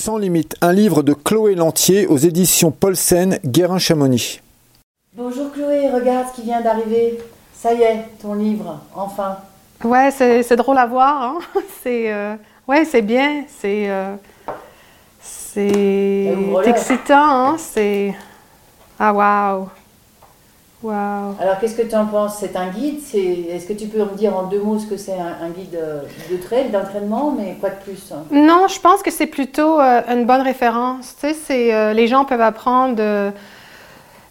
Sans limite, un livre de Chloé Lantier aux éditions Paulsen, Guérin-Chamonix. Bonjour Chloé, regarde ce qui vient d'arriver. Ça y est, ton livre, enfin. Ouais, c'est drôle à voir. Hein? C'est euh, ouais, c'est bien. C'est euh, c'est excitant. Hein? C'est ah waouh. Wow. Alors, qu'est-ce que tu en penses? C'est un guide? Est-ce que tu peux me dire en deux mots ce que c'est un, guide de trail, d'entraînement, mais quoi de plus Non, je pense que c'est plutôt euh, une bonne référence. Tu sais, euh, les gens peuvent apprendre.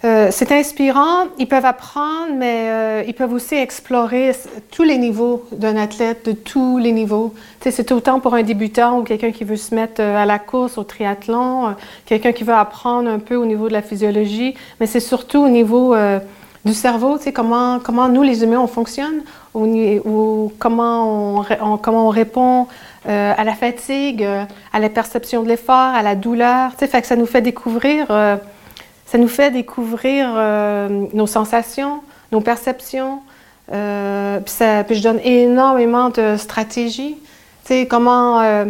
Euh, c'est inspirant, ils peuvent apprendre, mais ils peuvent aussi explorer tous les niveaux d'un athlète, de tous les niveaux. Tu sais, c'est autant pour un débutant ou quelqu'un qui veut se mettre à la course, au triathlon, quelqu'un qui veut apprendre un peu au niveau de la physiologie, mais c'est surtout au niveau du cerveau, tu sais, comment, comment nous, les humains, on fonctionne, ou, comment, on, comment on répond euh, à la fatigue, euh, à la perception de l'effort, à la douleur. Tu sais, fait ça nous fait découvrir, euh, ça nous fait découvrir nos sensations, nos perceptions. puis je donne énormément de stratégies. Tu sais, comment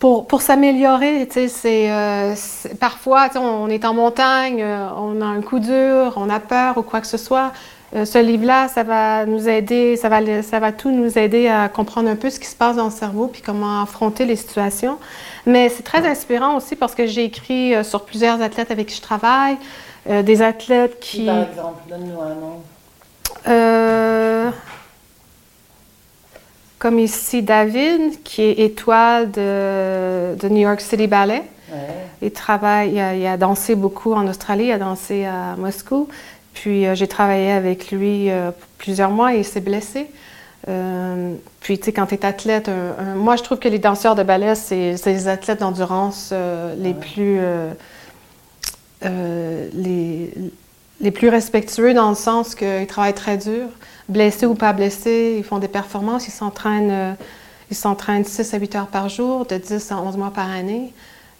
pour, pour s'améliorer, tu sais, c'est euh, parfois, tu sais, on est en montagne, euh, on a un coup dur, on a peur ou quoi que ce soit. Euh, ce livre-là, ça va nous aider, ça va, ça va tout nous aider à comprendre un peu ce qui se passe dans le cerveau puis comment affronter les situations. Mais c'est très inspirant aussi parce que j'ai écrit sur plusieurs athlètes avec qui je travaille, des athlètes qui. Par exemple, donne-nous un nom. Euh, comme ici David, qui est étoile de, de New York City Ballet. Il travaille, il a, dansé beaucoup en Australie, il a dansé à Moscou. Puis euh, j'ai travaillé avec lui euh, plusieurs mois et il s'est blessé. Euh, puis, tu sais, quand tu es athlète, moi je trouve que les danseurs de ballet, c'est les athlètes d'endurance les plus. les, les plus respectueux dans le sens qu'ils travaillent très dur blessés ou pas blessés, ils font des performances, ils s'entraînent, euh, ils s'entraînent 6 à 8 heures par jour, de 10 à 11 mois par année.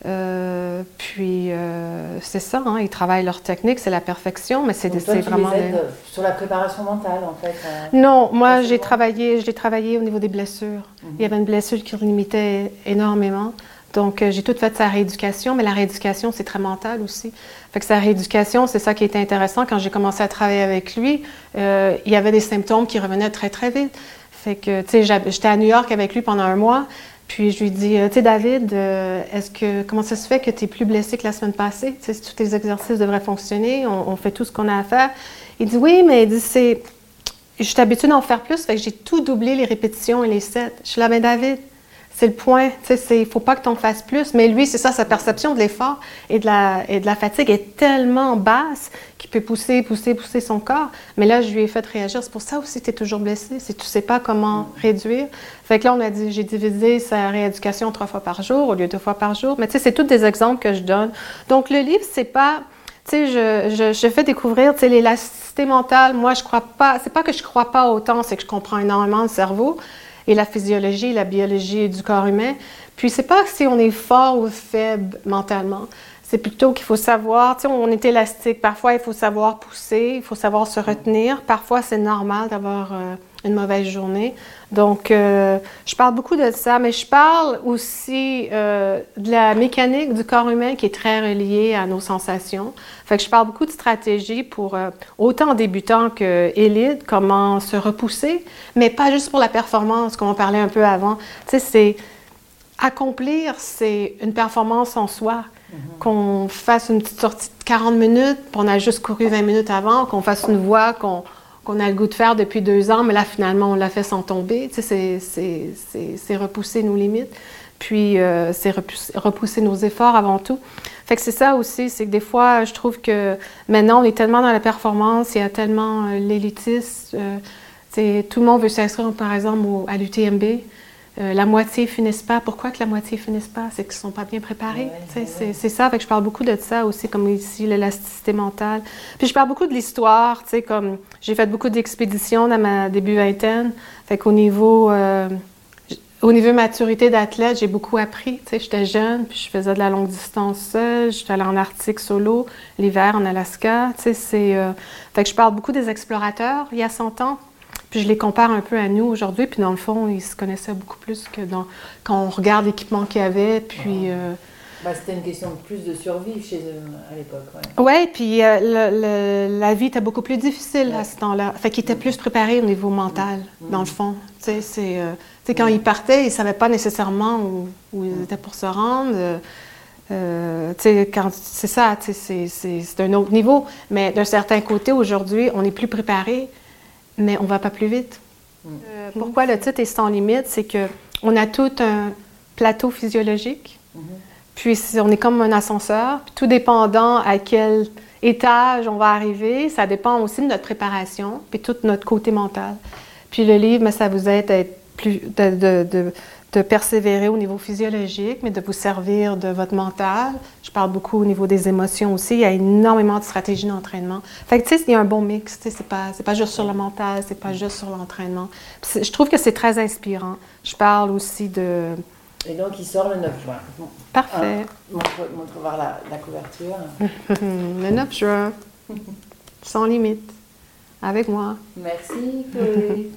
Euh, puis euh, c'est ça, hein, ils travaillent leur technique, c'est la perfection, mais c'est vraiment. Les sur la préparation mentale, en fait. non, moi j'ai travaillé, j'ai travaillé au niveau des blessures. Mhm. Il y avait une blessure qui limitait énormément. Donc, j'ai tout fait sa rééducation, mais la rééducation, c'est très mental aussi. Fait que sa rééducation, c'est ça qui était intéressant. Quand j'ai commencé à travailler avec lui, euh, il y avait des symptômes qui revenaient très, très vite. Fait que, tu sais, j'étais à New York avec lui pendant un mois. Puis je lui dis, euh, tu sais, David, euh, est-ce que, comment ça se fait que tu es plus blessé que la semaine passée? Tu sais, tous tes exercices devraient fonctionner, on, fait tout ce qu'on a à faire. Il dit, oui, mais il dit, c'est, je suis habituée d'en faire plus, fait j'ai tout doublé les répétitions et les sets. Je suis là, mais David, c'est le point. Il ne faut pas que tu en fasses plus. Mais lui, c'est ça, sa perception de l'effort et, de la, et de la fatigue est tellement basse qu'il peut pousser, pousser, pousser son corps. Mais là, je lui ai fait réagir. C'est pour ça aussi que tu es toujours blessé, si tu ne sais pas comment réduire. Fait que là, on a dit, j'ai divisé sa rééducation trois fois par jour au lieu de deux fois par jour. Mais tu sais, c'est tous des exemples que je donne. Donc, le livre, c'est pas... Tu sais, je, je, je, fais découvrir, l'élasticité mentale. Moi, je crois pas... C'est pas que je crois pas autant, c'est que je comprends énormément le cerveau et la physiologie, la biologie du corps humain. Puis c'est pas si on est fort ou faible mentalement. C'est plutôt qu'il faut savoir, tu sais, on est élastique. Parfois, il faut savoir pousser, il faut savoir se retenir. Parfois, c'est normal d'avoir euh, une mauvaise journée. Donc, euh, je parle beaucoup de ça, mais je parle aussi euh, de la mécanique du corps humain qui est très reliée à nos sensations. Fait que je parle beaucoup de stratégies pour euh, autant débutants que élites, comment se repousser, mais pas juste pour la performance, comme on parlait un peu avant. Tu sais, c'est accomplir, c'est une performance en soi. Mm-hmm. Qu'on fasse une petite sortie de 40 minutes, puis on a juste couru 20 minutes avant, qu'on fasse une voix, qu'on qu'on a le goût de faire depuis deux ans, mais là, finalement, on l'a fait sans tomber. Tu sais, c'est repousser nos limites, puis euh, c'est repousser, nos efforts avant tout. Fait que c'est ça aussi, c'est que des fois, je trouve que maintenant, on est tellement dans la performance, il y a tellement euh, l'élitisme. Euh, tout le monde veut s'inscrire, par exemple, à l'UTMB. Euh, la moitié finissent pas. Pourquoi que la moitié finissent pas? C'est qu'ils sont pas bien préparés. c'est ça. Fait que je parle beaucoup de ça aussi, comme ici, l'élasticité mentale. Puis je parle beaucoup de l'histoire, comme j'ai fait beaucoup d'expéditions dans ma début vingtaine. Fait qu'au niveau, euh, au niveau maturité d'athlète, j'ai beaucoup appris. J'étais jeune, puis je faisais de la longue distance seule. J'étais allée en Arctique solo, l'hiver en Alaska. C'est... Euh, fait que je parle beaucoup des explorateurs il y a 100 ans. Puis je les compare un peu à nous aujourd'hui. Puis dans le fond, ils se connaissaient beaucoup plus que dans, quand on regarde l'équipement qu'il y avait. Puis, euh, Bah, C'était une question de plus de survie chez eux à l'époque. Oui, ouais, puis euh, le, le, la vie était beaucoup plus difficile ouais. à ce temps-là. Fait qu'ils étaient plus préparés au niveau mental, mmh. dans le fond. Tu sais, c'est, euh, quand ils partaient, ils ne savaient pas nécessairement où, où, ils étaient pour se rendre. Euh, c'est ça, c'est un autre niveau. Mais d'un certain côté, aujourd'hui, on est plus préparé, mais on ne va pas plus vite. Mmh. Euh, pourquoi le titre est sans limite? C'est qu'on a tout un plateau physiologique. Mmh. Puis on est comme un ascenseur, puis tout dépendant à quel étage on va arriver, ça dépend aussi de notre préparation, puis tout notre côté mental. Puis le livre, mais ça vous aide à être plus, de, de, de, de, persévérer au niveau physiologique, mais de vous servir de votre mental. Je parle beaucoup au niveau des émotions aussi. Il y a énormément de stratégies d'entraînement. Fait que, tu sais, il y a un bon mix. Tu sais, c'est pas, c'est pas juste sur le mental, c'est pas juste sur l'entraînement. Je trouve que c'est très inspirant. Je parle aussi de et donc, il sort le 9 juin. Parfait. Ah, montre, montre voir la, la couverture. le 9 juin. Sans limite. Avec moi. Merci, Chloé.